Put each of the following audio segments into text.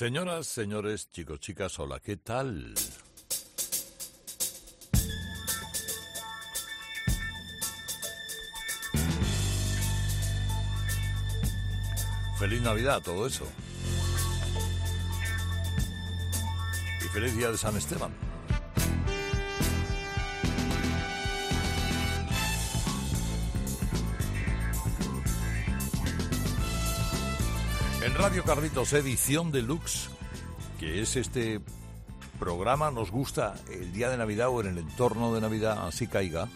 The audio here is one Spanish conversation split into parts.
Señoras, señores, chicos, chicas, hola, ¿qué tal? Feliz Navidad, todo eso. Y feliz día de San Esteban. En Radio Carlitos, edición deluxe, que es este programa, nos gusta el día de Navidad o en el entorno de Navidad, así caiga,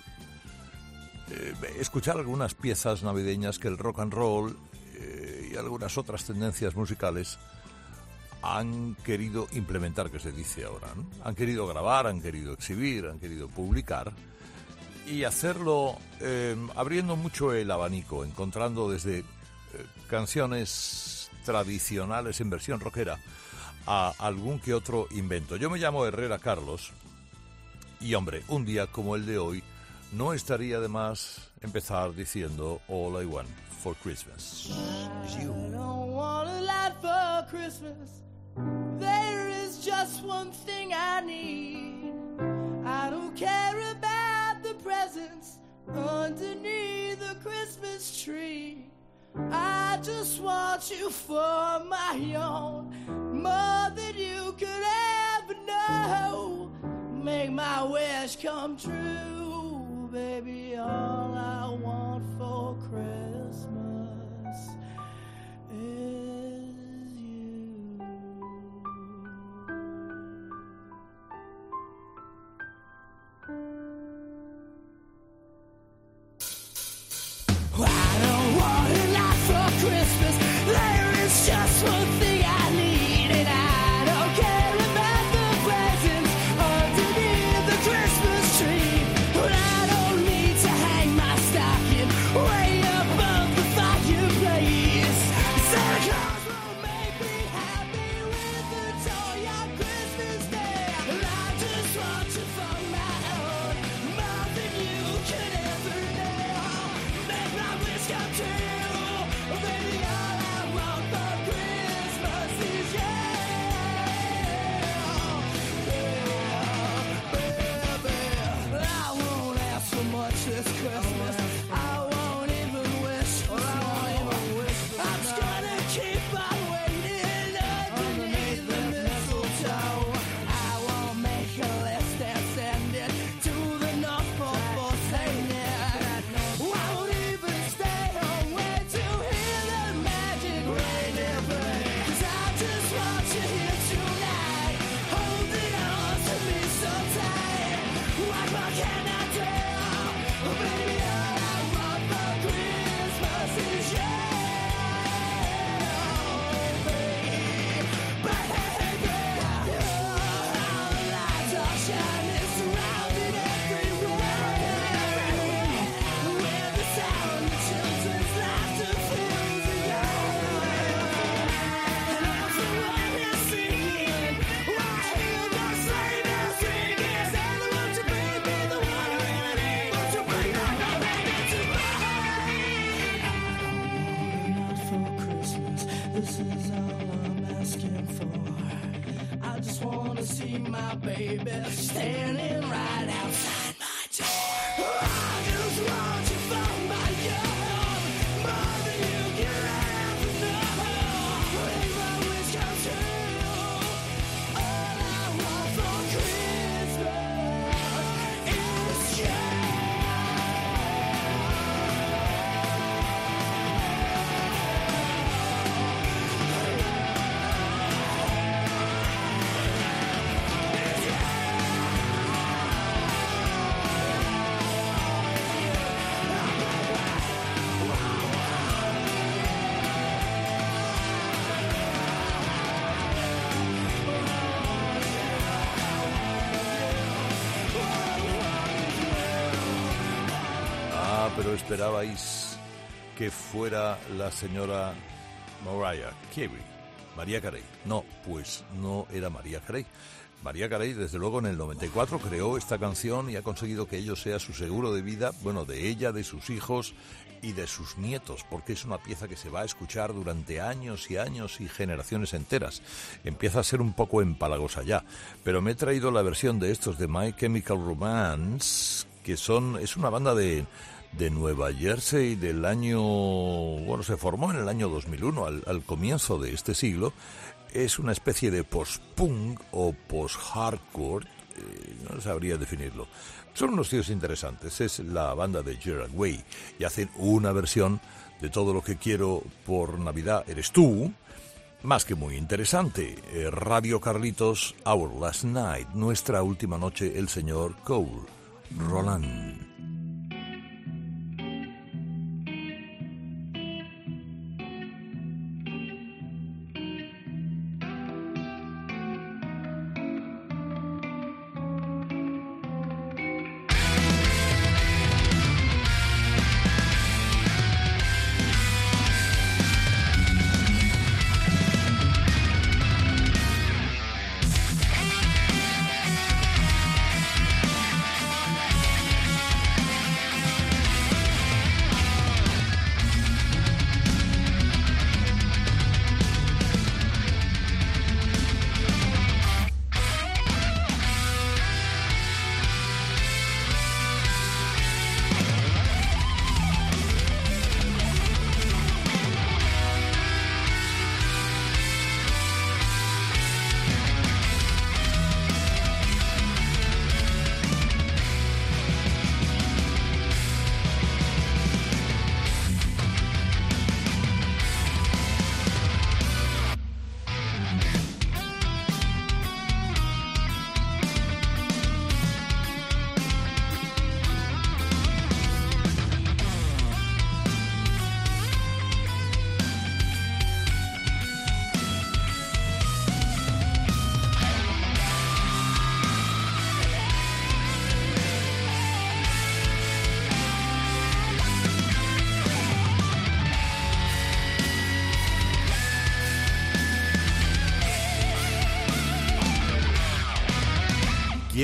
eh, escuchar algunas piezas navideñas que el rock and roll eh, y algunas otras tendencias musicales han querido implementar, que se dice ahora. Han querido grabar, han querido exhibir, han querido publicar y hacerlo eh, abriendo mucho el abanico, encontrando desde canciones tradicionales en versión rockera a algún que otro invento. Yo me llamo Herrera Carlos y hombre, un día como el de hoy no estaría de más empezar diciendo All I Want for Christmas. I don't want a lot for Christmas. There is just one thing I need. I don't care about the presents underneath the Christmas tree. I just want you for my own, more than you could ever know. Make my wish come true, baby. All I want for Christmas esperabais que fuera la señora Mariah Carey. María Carey. No, pues no era María Carey. María Carey, desde luego, en el 94 creó esta canción y ha conseguido que ello sea su seguro de vida, bueno, de ella, de sus hijos y de sus nietos, porque es una pieza que se va a escuchar durante años y años y generaciones enteras. Empieza a ser un poco empalagosa ya, pero me he traído la versión de estos de My Chemical Romance, que son es una banda de de Nueva Jersey del año, bueno, se formó en el año 2001, al, al comienzo de este siglo, es una especie de post-punk o post-hardcore, eh, no sabría definirlo. Son unos tíos interesantes, es la banda de Gerard Way y hacen una versión de todo lo que quiero por Navidad eres tú, más que muy interesante. Eh, Radio Carlitos, Our Last Night, nuestra última noche, el señor Cole, Roland.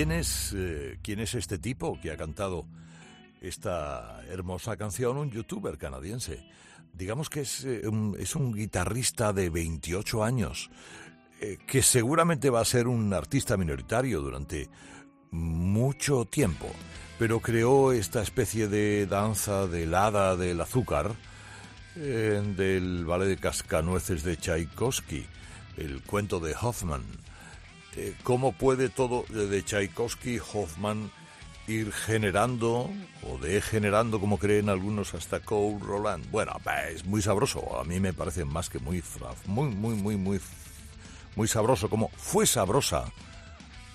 ¿Quién es, eh, ¿Quién es este tipo que ha cantado esta hermosa canción? Un youtuber canadiense. Digamos que es, eh, un, es un guitarrista de 28 años, eh, que seguramente va a ser un artista minoritario durante mucho tiempo, pero creó esta especie de danza del hada del azúcar del ballet de cascanueces de Tchaikovsky, el cuento de Hoffman eh, cómo puede todo de Tchaikovsky, Hoffman, ir generando o degenerando, como creen algunos, hasta Cole Roland. Bueno, es muy sabroso. A mí me parece más que muy, muy, muy, muy, muy, muy sabroso. Como fue sabrosa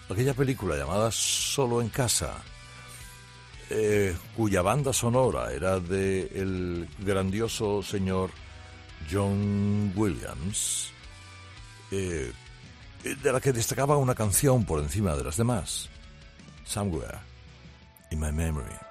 aquella película llamada Solo en casa, eh, cuya banda sonora era de el grandioso señor John Williams. Eh, de la que destacaba una canción por encima de las demás, Somewhere in My Memory.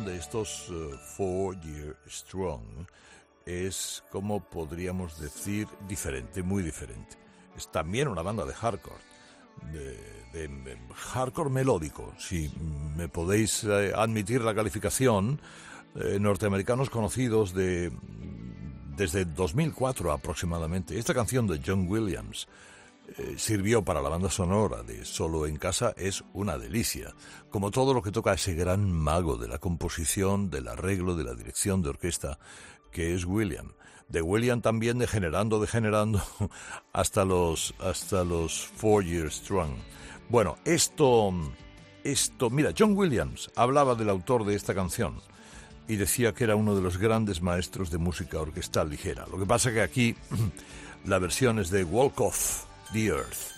De estos uh, Four Year Strong es, como podríamos decir, diferente, muy diferente. Es también una banda de hardcore, de, de hardcore melódico, si me podéis eh, admitir la calificación, eh, norteamericanos conocidos de desde 2004 aproximadamente. Esta canción de John Williams eh, sirvió para la banda sonora de Solo en Casa es una delicia, como todo lo que toca ese gran mago de la composición, del arreglo, de la dirección de orquesta, que es William. De William también degenerando, degenerando hasta los, hasta los Four Years Strong. Bueno, esto, esto, mira, John Williams hablaba del autor de esta canción y decía que era uno de los grandes maestros de música orquestal ligera. Lo que pasa que aquí la versión es de Walk Off the Earth.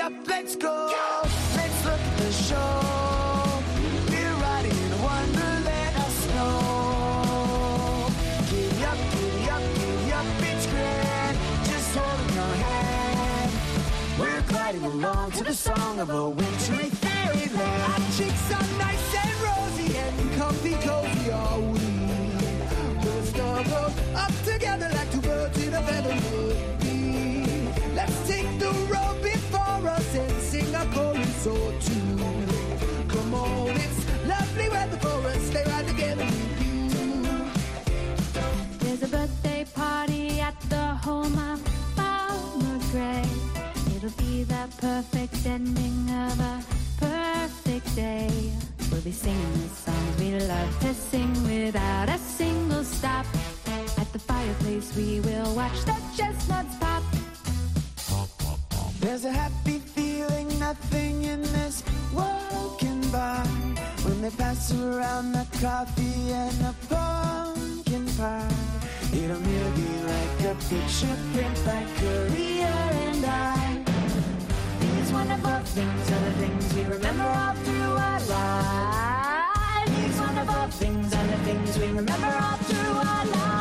Up, let's go. Let's look at the show. We're riding in wonderland of snow. Up, up, up, it's grand. Just holding your hand. We're gliding along to the song of a wintry fairyland. Our cheeks are nice and rosy and comfy cozy are we. We'll snuggle up together like two birds in a feather would be. Let's take the before us and sing a chorus or two. Come on, it's lovely weather for us. Stay right together with you. There's a birthday party at the home of Farmer Gray. It'll be the perfect ending of a perfect day. We'll be singing the songs we love to sing without a single stop. At the fireplace, we will watch the chestnuts pop. There's a happy feeling nothing in this world can buy when they pass around the coffee and the pumpkin pie. It'll merely be like a picture print by Korea and I. These wonderful things are the things we remember all through our lives. These wonderful things are the things we remember all through our lives.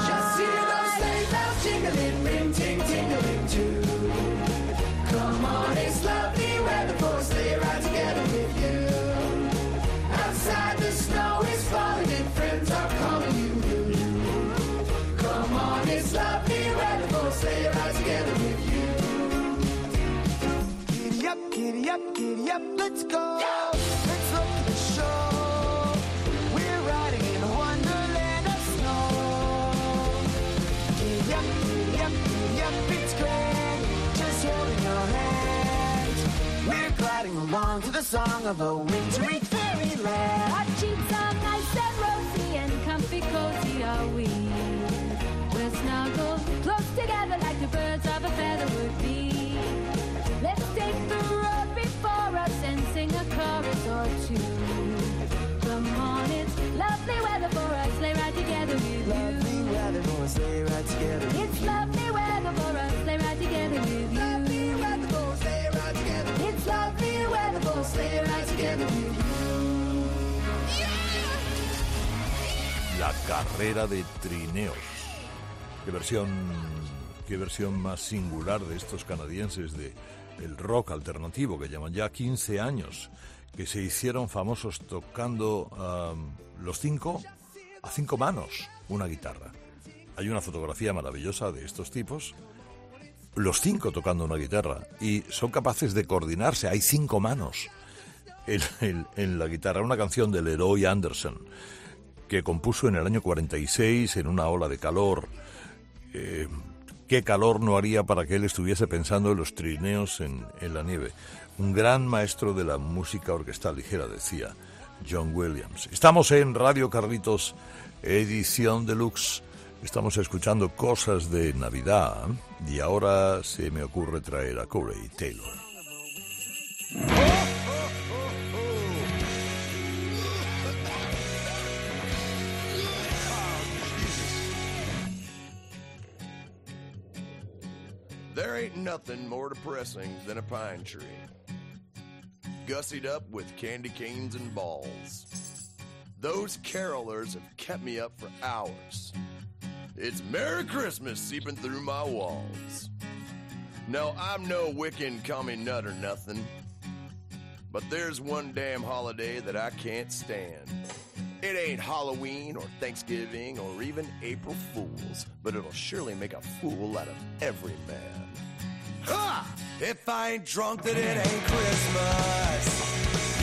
Giddy up, giddy up, let's go. Let's look at the show. We're riding in a wonderland of snow. Giddy up, giddy up, giddy up, it's grand. Just holding your hands. We're gliding along to the song of a wintry fairyland. Our cheeks are nice and rosy and comfy cozy are we. We're snuggled close together like the birds of a feather would La carrera de trineos. Qué versión, qué versión más singular de estos canadienses de el rock alternativo que llevan ya 15 años, que se hicieron famosos tocando am, los cinco a cinco manos una guitarra. Hay una fotografía maravillosa de estos tipos, los cinco tocando una guitarra y son capaces de coordinarse. Hay cinco manos en, la guitarra. Una canción de Leroy Anderson que compuso en el año 46 en una ola de calor. Eh, ¿Qué calor no haría para que él estuviese pensando en los trineos en, en la nieve? Un gran maestro de la música orquestal ligera, decía John Williams. Estamos en Radio Carlitos, edición deluxe. Estamos escuchando cosas de Navidad y ahora se me ocurre traer a Corey Taylor. Nothing more depressing than a pine tree. Gussied up with candy canes and balls. Those carolers have kept me up for hours. It's Merry Christmas seeping through my walls. No, I'm no Wiccan commie nut or nothing. But there's one damn holiday that I can't stand. It ain't Halloween or Thanksgiving or even April Fools, but it'll surely make a fool out of every man. If I ain't drunk, then it ain't Christmas.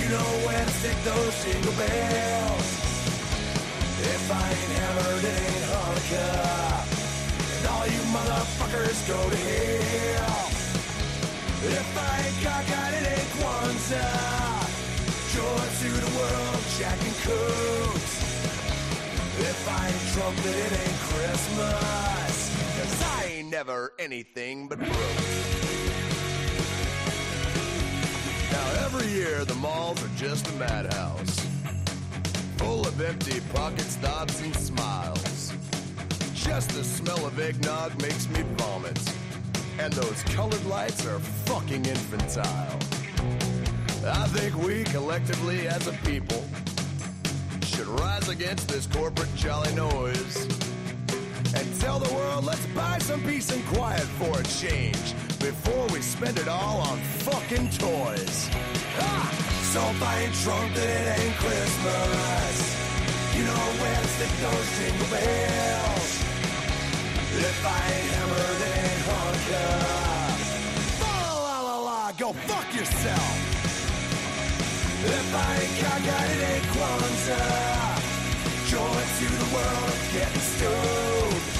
You know when to stick those jingle bells. If I ain't hammered, it ain't Hanukkah. And all you motherfuckers go to hell. If I ain't cockeyed, it ain't Kwanzaa. Joy to the world, Jack and Cooks. If I ain't drunk, then it ain't Christmas. Cause I ain't never anything but broke. Now every year the malls are just a madhouse. Full of empty pockets, thoughts, and smiles. Just the smell of eggnog makes me vomit. And those colored lights are fucking infantile. I think we collectively as a people should rise against this corporate jolly noise and tell the world let's buy some peace and quiet for a change before we spend it all on fucking toys. Ah! So if I ain't drunk, then it ain't Christmas. You know where to stick those jingle bells. If I ain't hammered, then it ain't Hanukkah. La la la la, go fuck yourself. If I ain't cockeyed, it ain't Kwanzaa. Joy to the world of stoned.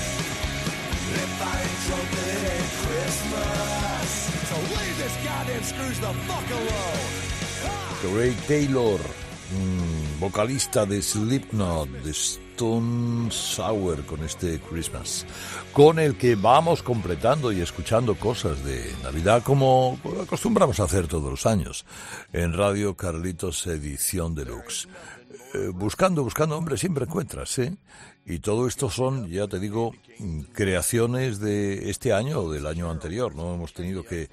Corey Taylor, mm, vocalista de Slipknot, de Stone Sour con este Christmas, con el que vamos completando y escuchando cosas de Navidad como acostumbramos a hacer todos los años en Radio Carlitos Edición Deluxe. Eh, buscando, buscando, hombre, siempre encuentras, ¿eh? Y todo esto son, ya te digo, creaciones de este año o del año anterior, no hemos tenido que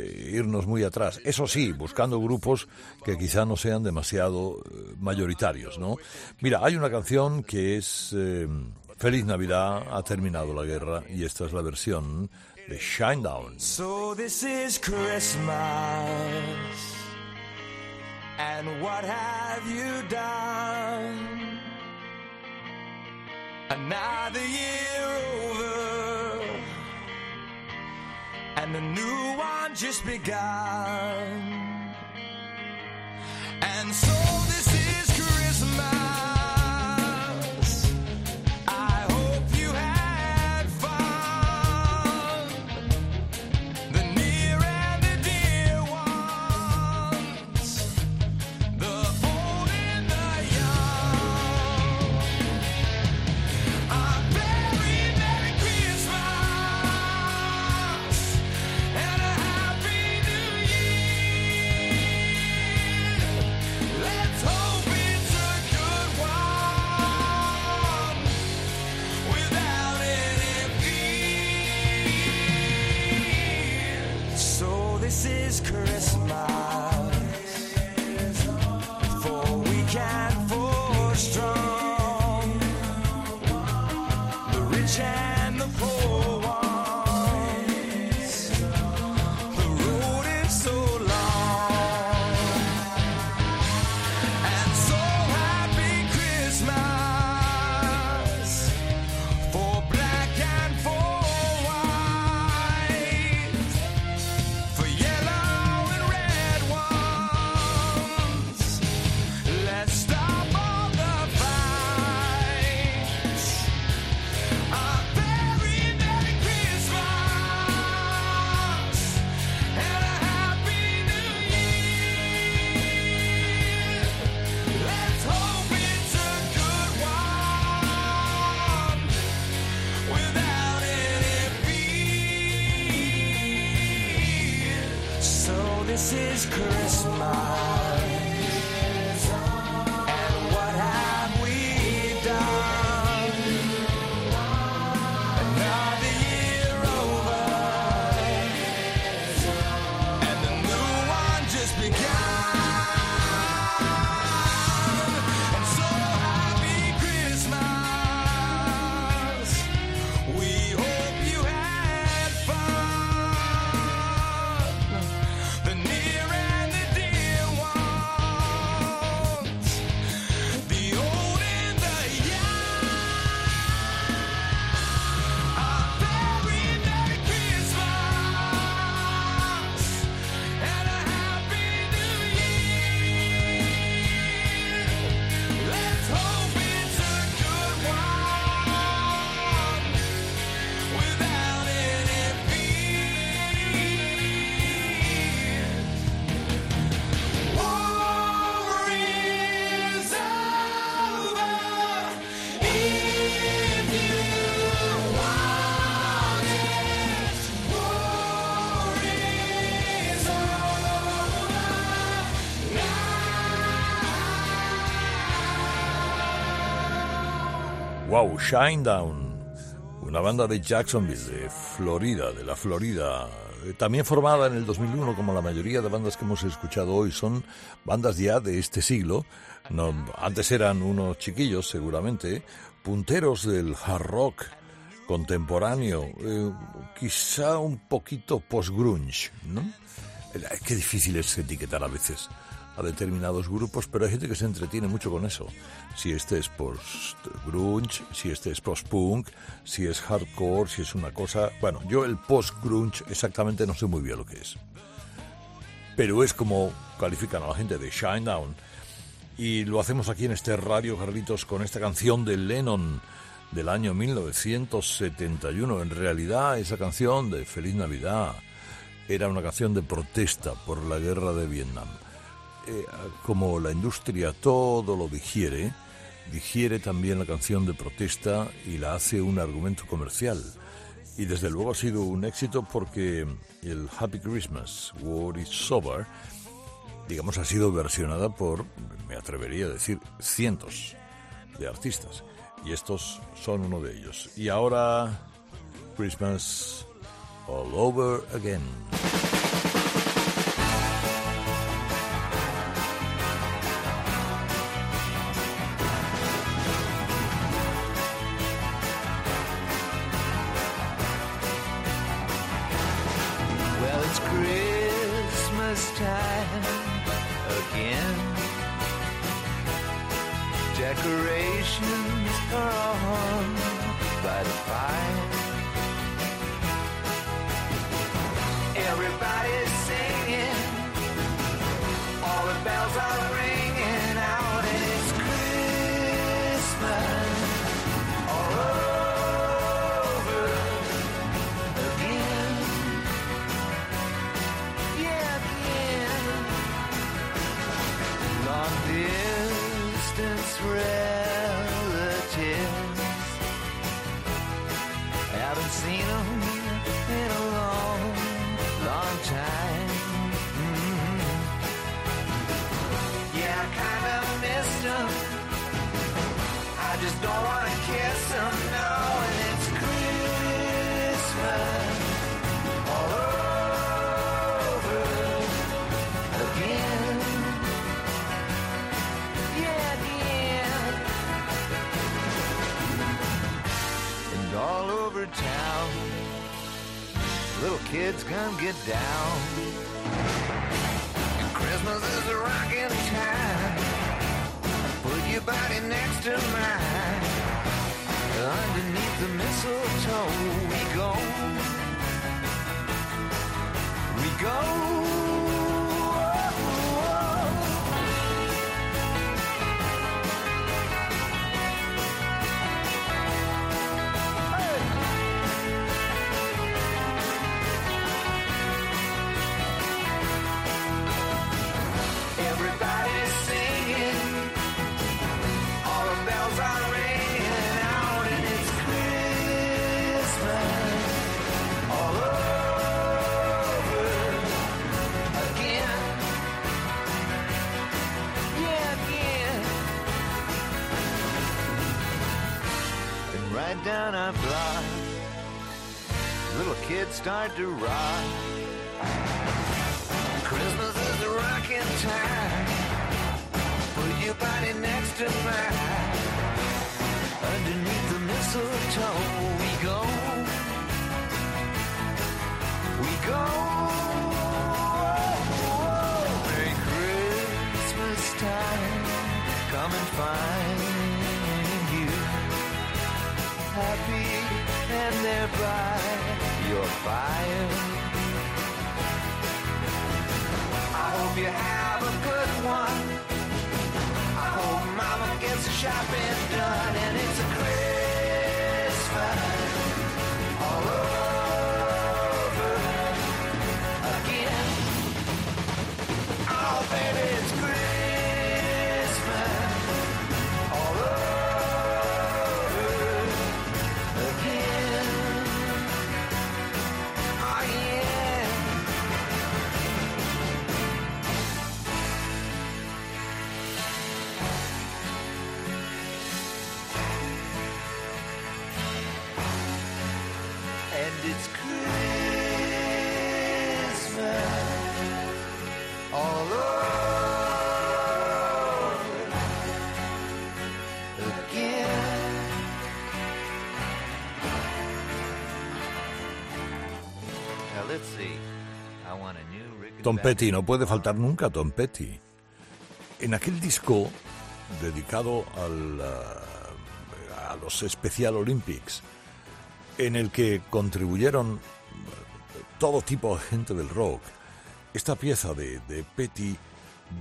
eh, irnos muy atrás. Eso sí, buscando grupos que quizá no sean demasiado eh, mayoritarios, ¿no? Mira, hay una canción que es eh, Feliz Navidad, ha terminado la guerra, y esta es la versión de Shinedown. So this is Christmas. And what have you done? Another year over. And a new one just begun. Wow, Shinedown, una banda de Jacksonville, de Florida, de la Florida, eh, también formada en el 2001 como la mayoría de bandas que hemos escuchado hoy, son bandas ya de este siglo. No, antes eran unos chiquillos, seguramente, punteros del hard rock contemporáneo, eh, quizá un poquito post-grunge, ¿no? Eh, Qué difícil es etiquetar a veces a determinados grupos, pero hay gente que se entretiene mucho con eso. Si este es post-grunge, si este es post-punk, si es hardcore, si es una cosa... Bueno, yo el post-grunge exactamente no sé muy bien lo que es. Pero es como califican a la gente de Shinedown. Y lo hacemos aquí en este Radio Carlitos con esta canción de Lennon del año 1971. En realidad, esa canción de Feliz Navidad era una canción de protesta por la guerra de Vietnam. Eh, como la industria todo lo digiere, digiere también la canción de protesta y la hace un argumento comercial. Y desde luego ha sido un éxito porque el Happy Christmas, War is Over, digamos, ha sido versionada por, me atrevería a decir, cientos de artistas. Y estos son uno de ellos. Y ahora, Christmas All Over Again. Everybody's singing. All the bells are ringing don't wanna kiss them, no, and it's Christmas all over again. Yeah, again. And all over town, little kids come get down. Christmas is a rockin' time. Your body next to mine. Underneath the mistletoe we go. We go. Down our block. Little kids start to rock. Christmas is a rocking time. Put your body next to mine. Underneath the mistletoe, we go. We go. Merry Christmas time. Come and find happy and thereby your fire. I hope you have a good one. I hope mama gets the shopping done and it's Tom Petty, no puede faltar nunca Tom Petty. En aquel disco dedicado al, ah, a los Special Olympics, en el que contribuyeron eh, todo tipo de gente del rock, esta pieza de, de Petty,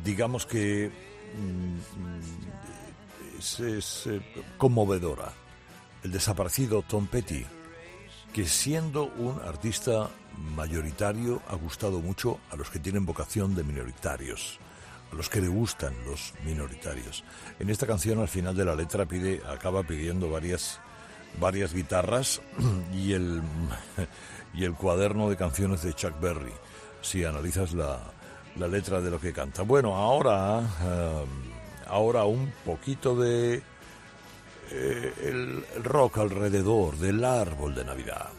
digamos que mm, es, eh, conmovedora. El desaparecido Tom Petty, que siendo un artista mayoritario ha gustado mucho a los que tienen vocación de minoritarios, a los que le gustan los minoritarios. En esta canción al final de la letra pide, acaba pidiendo varias, varias guitarras y el, y el cuaderno de canciones de Chuck Berry, si analizas la, la letra de lo que canta. Bueno, ahora, eh, ahora un poquito de eh, el rock alrededor del árbol de Navidad.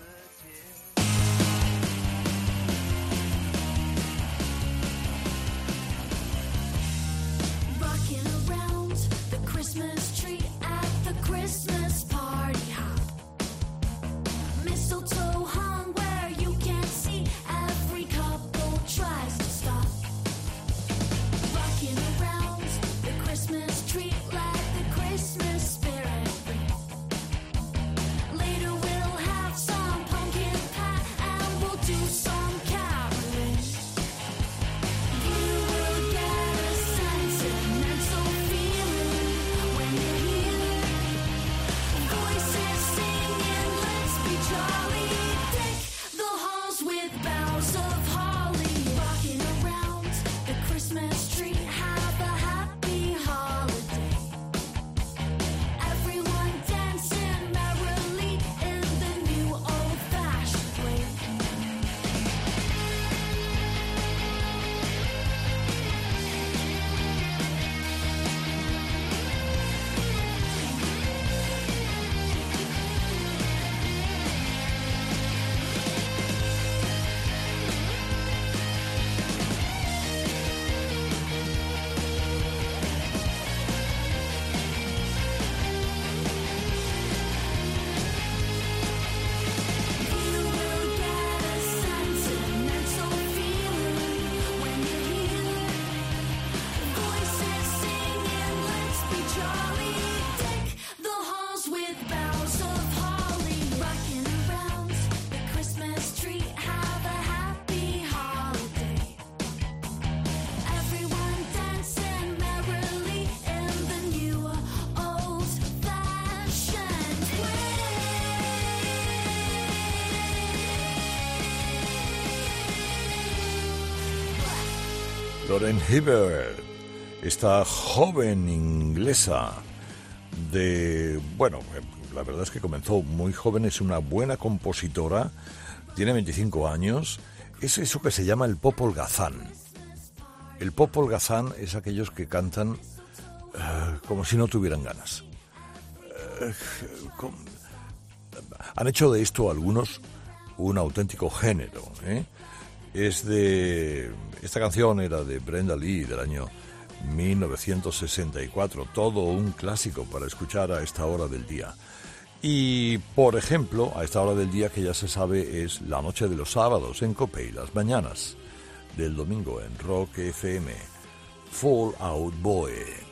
Lauren Hibbert, esta joven inglesa de, bueno, la verdad es que comenzó muy joven, es una buena compositora, tiene 25 años, es eso que se llama el pop holgazán. El pop holgazán es aquellos que cantan eh, como si no tuvieran ganas. Eh, Han hecho de esto algunos un auténtico género. ¿eh? Es de. Esta canción era de Brenda Lee del año 1964. Todo un clásico para escuchar a esta hora del día. Y, por ejemplo, a esta hora del día que ya se sabe es la noche de los sábados en Cope y las mañanas del domingo en Rock FM. Fall Out Boy.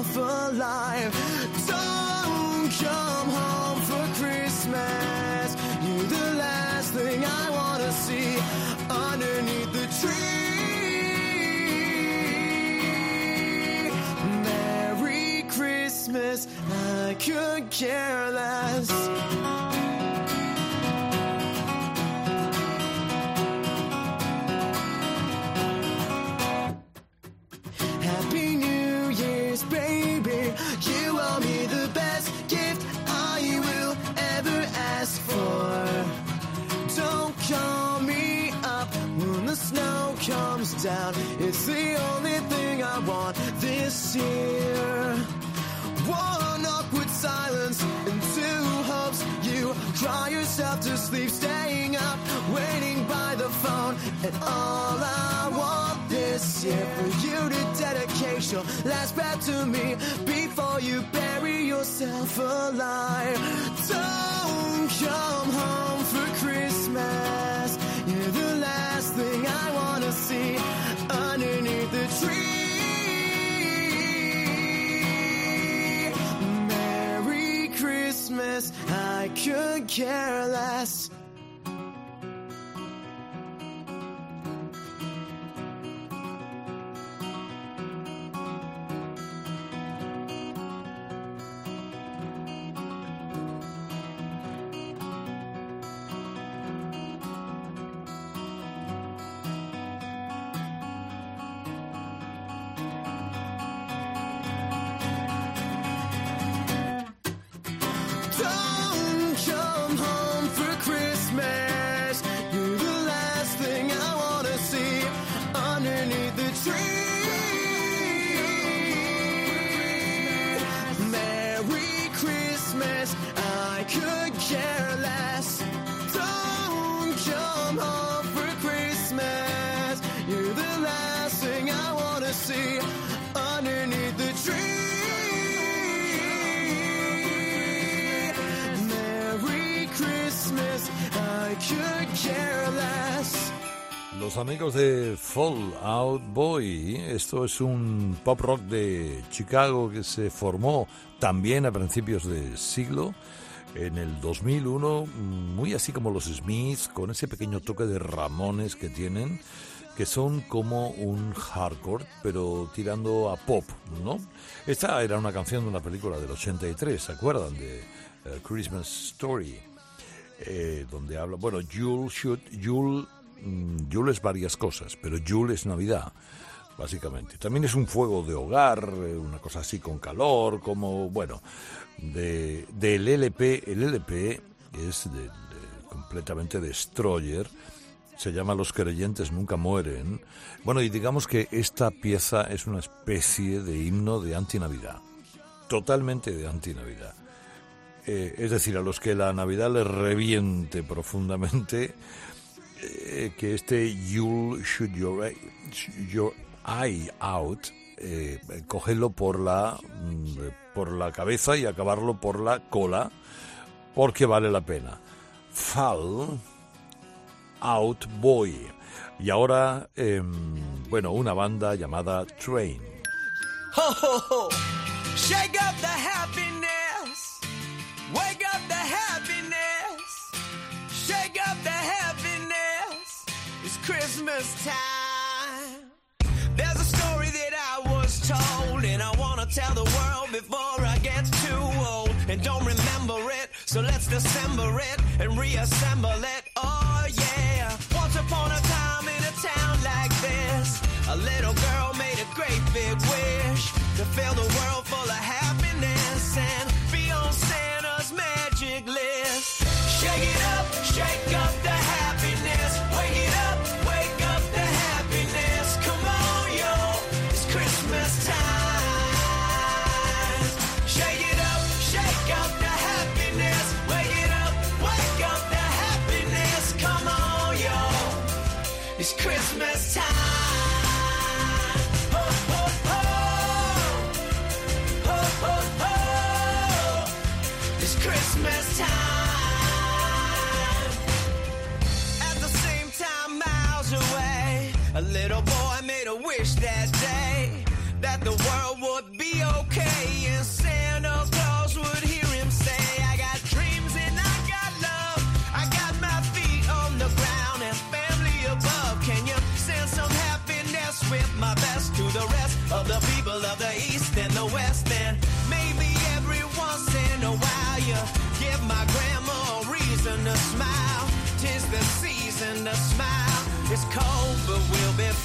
Yourself alive. Don't come home for Christmas. You're the last thing I wanna see underneath the tree. Merry Christmas, I could care less. Your last breath to me before you bury yourself alive. Don't come home for Christmas. You're the last thing I wanna see underneath the tree. Merry Christmas, I could care less. Amigos de Fall Out Boy, esto es un pop rock de Chicago que se formó también a principios de siglo, en el 2001, muy así como los Smiths, con ese pequeño toque de Ramones que tienen, que son como un hardcore, pero tirando a pop, ¿no? Esta era una canción de una película del 83, ¿se acuerdan? De eh, Christmas Story eh, donde habla, bueno, Yule should, Yule, mm, Yule es varias cosas, pero Yule es Navidad, básicamente. También es un fuego de hogar, eh, una cosa así con calor, como, bueno, de, del LP, el LP es de, de- completamente destroyer, se llama Los creyentes nunca mueren. Bueno, y digamos que esta pieza es una especie de himno de antinavidad, totalmente de antinavidad. Eh, es decir, a los que la Navidad les reviente profundamente, eh, que este You'll shoot your, your eye out, eh, cogerlo por la, mm, por la cabeza y acabarlo por la cola, porque vale la pena. Fall Out Boy. Y ahora, em, bueno, una banda llamada Train. Ho. Shake up the happiness. Wake Christmas time. There's a story that I was told, and I want to tell the world before I get too old. And don't remember it, so let's dissemble it and reassemble it. Oh, yeah. Once upon a time in a town like this, a little girl made a great big wish to fill the world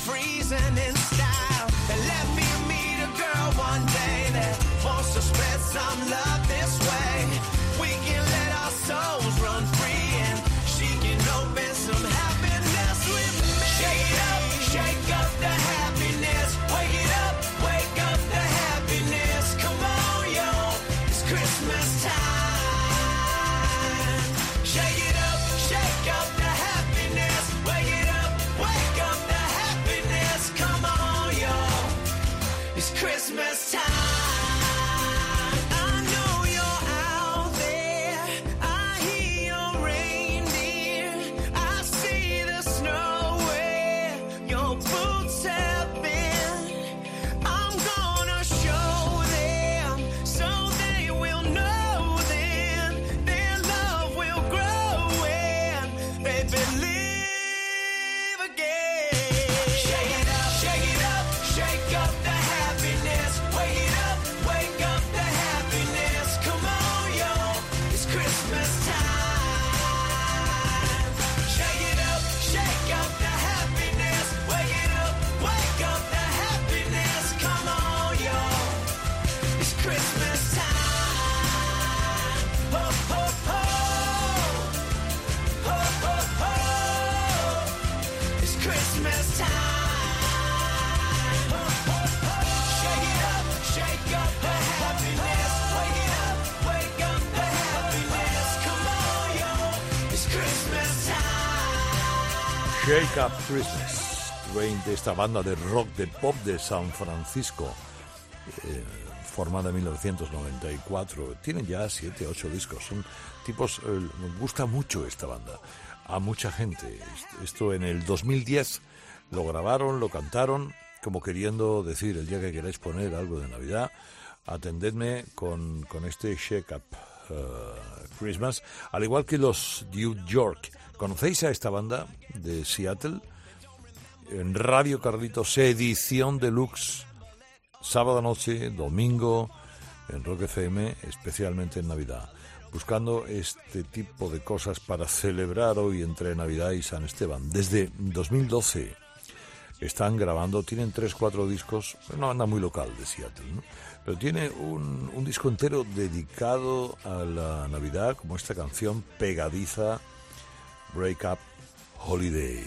freezing in style. And let me meet a girl one day that wants to spread some love this way. Shake Up Christmas. Train de esta banda de rock de pop de San Francisco, eh, formada en 1994. Tienen ya 7, 8 discos. Son tipos. eh, me gusta mucho esta banda. A mucha gente. Est- Esto en el 2010 lo grabaron, lo cantaron, como queriendo decir el día que queráis poner algo de Navidad, atendedme con, con este Shake Up eh, Christmas, al igual que los New York. ¿Conocéis a esta banda de Seattle? En Radio Carlitos, edición deluxe, sábado noche, domingo, en Rock FM, especialmente en Navidad. Buscando este tipo de cosas para celebrar hoy entre Navidad y San Esteban. Desde 2012 están grabando, tienen tres, cuatro discos, una banda muy local de Seattle, pero tiene un, un disco entero dedicado a la Navidad, como esta canción pegadiza, Break Up Holiday.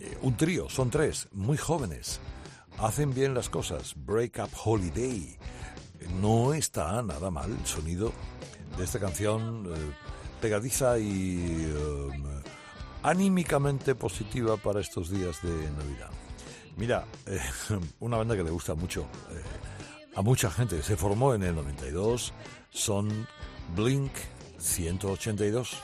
Eh, un trío, son tres, muy jóvenes. Hacen bien las cosas. Break Up Holiday. No está nada mal el sonido de esta canción eh, pegadiza y eh, anímicamente positiva para estos días de Navidad. Mira, una banda que le gusta mucho a mucha gente, se formó en el 92, son Blink 182.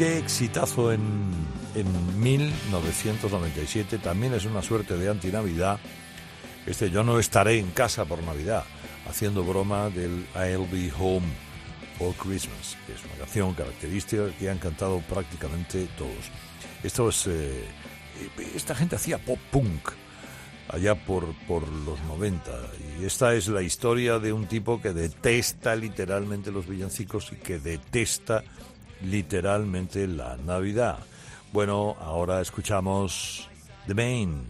Qué exitazo en, en 1997. También es una suerte de antinavidad. Este Yo no estaré en casa por Navidad, haciendo broma del I'll be home for Christmas, que es una canción característica que han cantado prácticamente todos. Esto es. eh, esta gente hacía pop punk allá por, por los 90. Y esta es la historia de un tipo que detesta literalmente los villancicos y que detesta literalmente la Navidad. Bueno, ahora escuchamos The Main.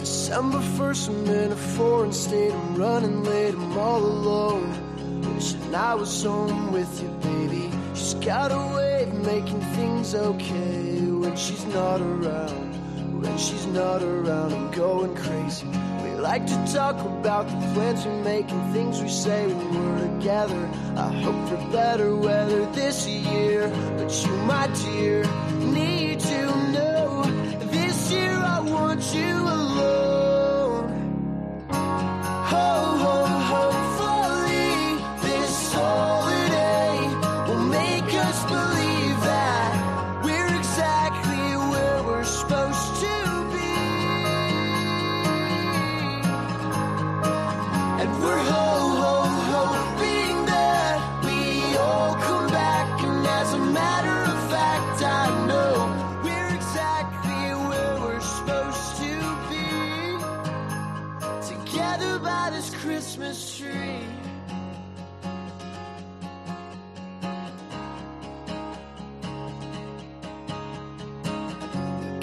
December 1st, I'm in a foreign state. I'm running late, I'm all alone. Wishing I was home with you, got a way of making things okay when she's not around. When she's not around, I'm going crazy. We like to talk about the plans we make and things we say when we're together. I hope for better weather this year. But you, my dear,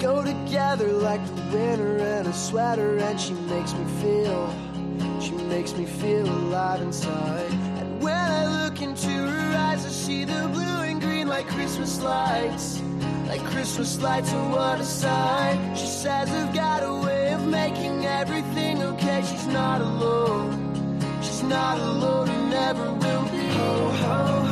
Go together like the winter and a sweater, and she makes me feel, she makes me feel alive inside. And when I look into her eyes, I see the blue and green like Christmas lights, like Christmas lights. Oh, what a sight! She says I've got a way of making everything okay. She's not alone, she's not alone, and never will be. Ho, ho,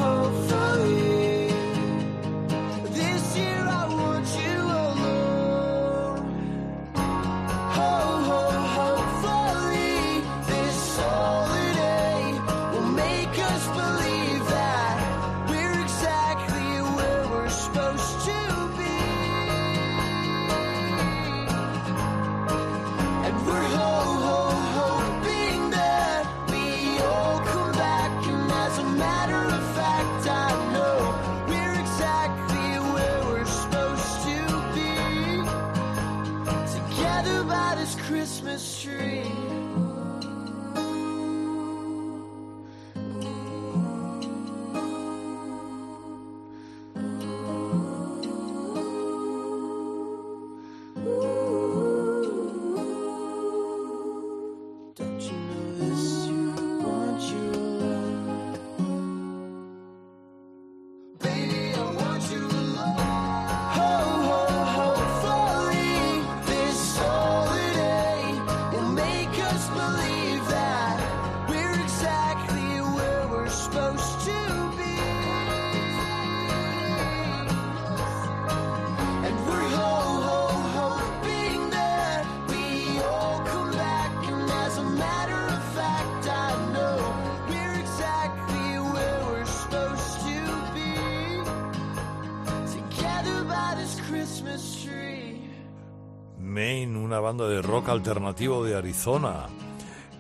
una banda de rock alternativo de Arizona.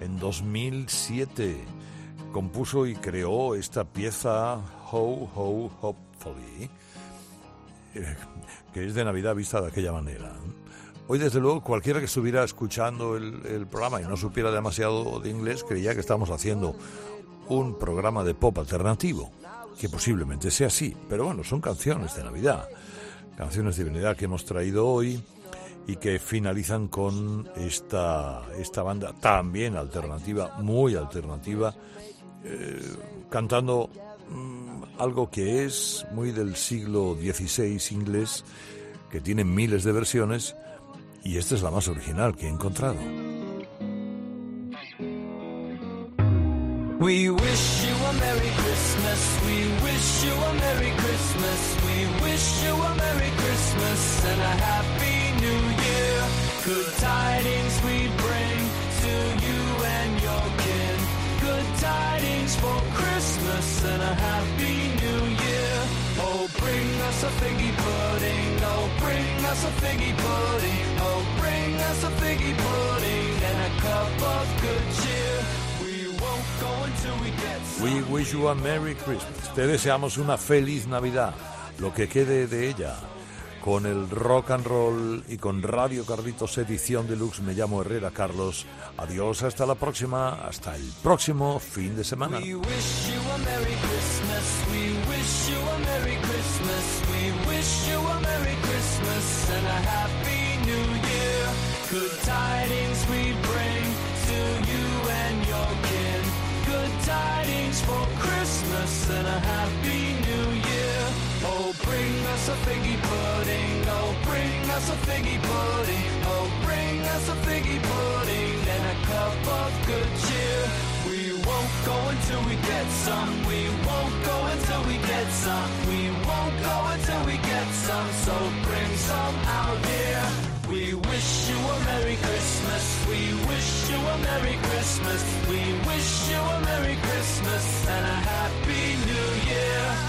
En 2007 compuso y creó esta pieza Ho Ho Hopefully, eh, que es de Navidad vista de aquella manera. Hoy, desde luego, cualquiera que estuviera escuchando el, el programa y no supiera demasiado de inglés creía que estamos haciendo un programa de pop alternativo, que posiblemente sea así, pero bueno, son canciones de Navidad, canciones de Navidad que hemos traído hoy y que finalizan con esta, esta banda también alternativa, muy alternativa, eh, cantando mm, algo que es muy del siglo XVI inglés, que tiene miles de versiones, y esta es la más original que he encontrado. We wish you a Merry Christmas. We wish you a Merry Christmas. We wish you a Merry Christmas and a Happy New Year. Good tidings we bring to you and your kin. Good tidings for Christmas and a Happy New Year. Oh, bring us a figgy pudding. Oh, bring us a figgy pudding. Oh, bring us a figgy pudding and a cup of good cheer. We won't go until we get. We wish you a Merry Christmas. Te deseamos una feliz Navidad, lo que quede de ella. Con el rock and roll y con Radio Carlitos edición deluxe me llamo Herrera Carlos. Adiós, hasta la próxima, hasta el próximo fin de semana. And a Happy us a figgy pudding. Oh, bring us a figgy pudding. Oh, bring us a figgy pudding and a cup of good cheer. We won't go until we get some. We won't go until we get some. We won't go until we get some. So bring some out here. We wish you a Merry Christmas. We wish you a Merry Christmas. We wish you a Merry Christmas and a Happy New Year.